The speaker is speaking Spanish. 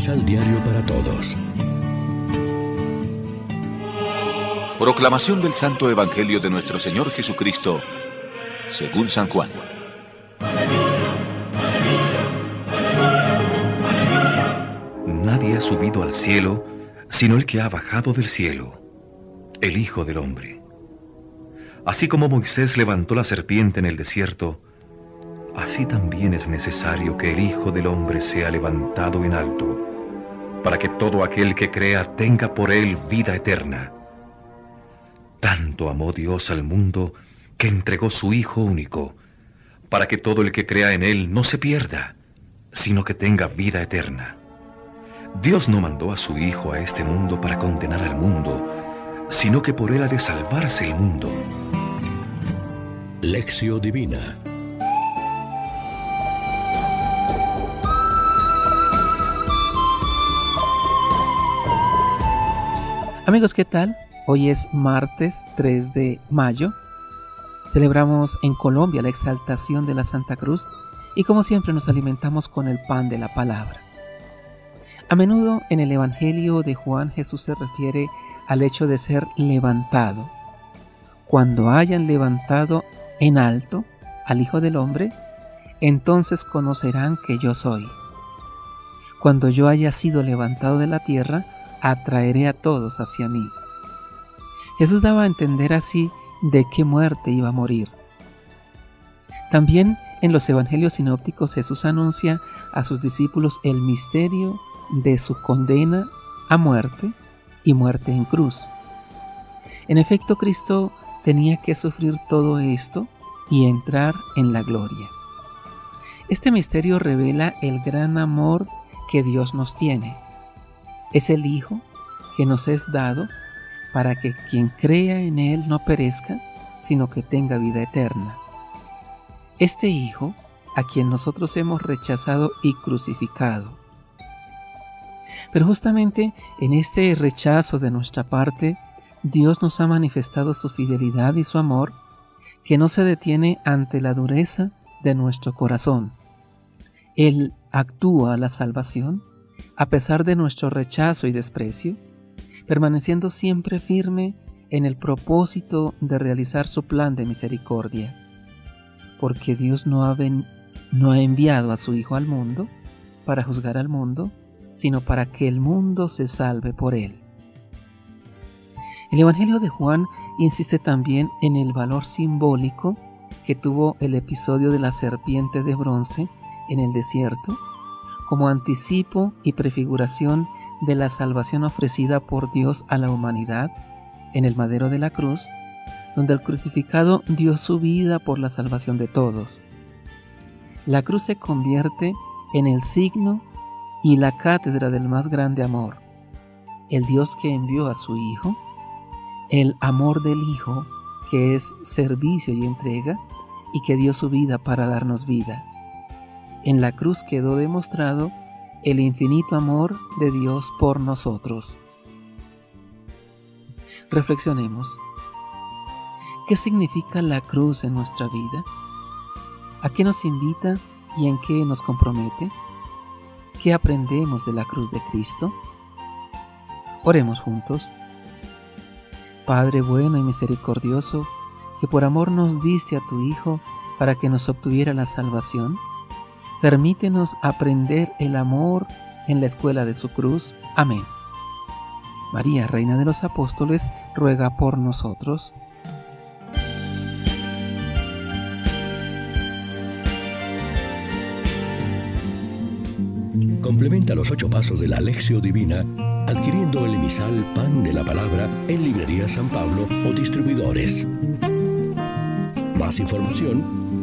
Misal Diario para Todos. Proclamación del Santo Evangelio de nuestro Señor Jesucristo, según San Juan. Nadie ha subido al cielo sino el que ha bajado del cielo, el Hijo del Hombre. Así como Moisés levantó la serpiente en el desierto, así también es necesario que el Hijo del Hombre sea levantado en alto, para que todo aquel que crea tenga por él vida eterna. Tanto amó Dios al mundo que entregó su Hijo único, para que todo el que crea en él no se pierda, sino que tenga vida eterna. Dios no mandó a su Hijo a este mundo para condenar al mundo, sino que por él ha de salvarse el mundo. Lección Divina Amigos, ¿qué tal? Hoy es martes 3 de mayo. Celebramos en Colombia la exaltación de la Santa Cruz y como siempre nos alimentamos con el pan de la palabra. A menudo en el Evangelio de Juan Jesús se refiere al hecho de ser levantado. Cuando hayan levantado en alto al Hijo del Hombre, entonces conocerán que yo soy. Cuando yo haya sido levantado de la tierra, atraeré a todos hacia mí. Jesús daba a entender así de qué muerte iba a morir. También en los evangelios sinópticos Jesús anuncia a sus discípulos el misterio de su condena a muerte y muerte en cruz. En efecto, Cristo tenía que sufrir todo esto y entrar en la gloria. Este misterio revela el gran amor que Dios nos tiene es el Hijo que nos es dado para que quien crea en Él no perezca, sino que tenga vida eterna. Este Hijo, a quien nosotros hemos rechazado y crucificado. Pero justamente en este rechazo de nuestra parte, Dios nos ha manifestado su fidelidad y su amor, que no se detiene ante la dureza de nuestro corazón. Él actúa la salvación a pesar de nuestro rechazo y desprecio, permaneciendo siempre firme en el propósito de realizar su plan de misericordia, porque Dios no ha, enviado a su Hijo al mundo para juzgar al mundo, sino para que el mundo se salve por él. El Evangelio de Juan insiste también en el valor simbólico que tuvo el episodio de la serpiente de bronce en el desierto como anticipo y prefiguración de la salvación ofrecida por Dios a la humanidad en el madero de la cruz, donde el crucificado dio su vida por la salvación de todos. La cruz se convierte en el signo y la cátedra del más grande amor, el Dios que envió a su Hijo, el amor del Hijo que es servicio y entrega y que dio su vida para darnos vida. En la cruz quedó demostrado el infinito amor de Dios por nosotros. Reflexionemos. ¿Qué significa la cruz en nuestra vida? ¿A qué nos invita y en qué nos compromete? ¿Qué aprendemos de la cruz de Cristo? Oremos juntos. Padre bueno y misericordioso, que por amor nos diste a tu Hijo para que nos obtuviera la salvación, Permítenos aprender el amor en la escuela de su cruz. Amén. María, Reina de los Apóstoles, ruega por nosotros. Complementa los ocho pasos de la Alexio Divina adquiriendo el emisal Pan de la Palabra en Librería San Pablo o distribuidores. Más información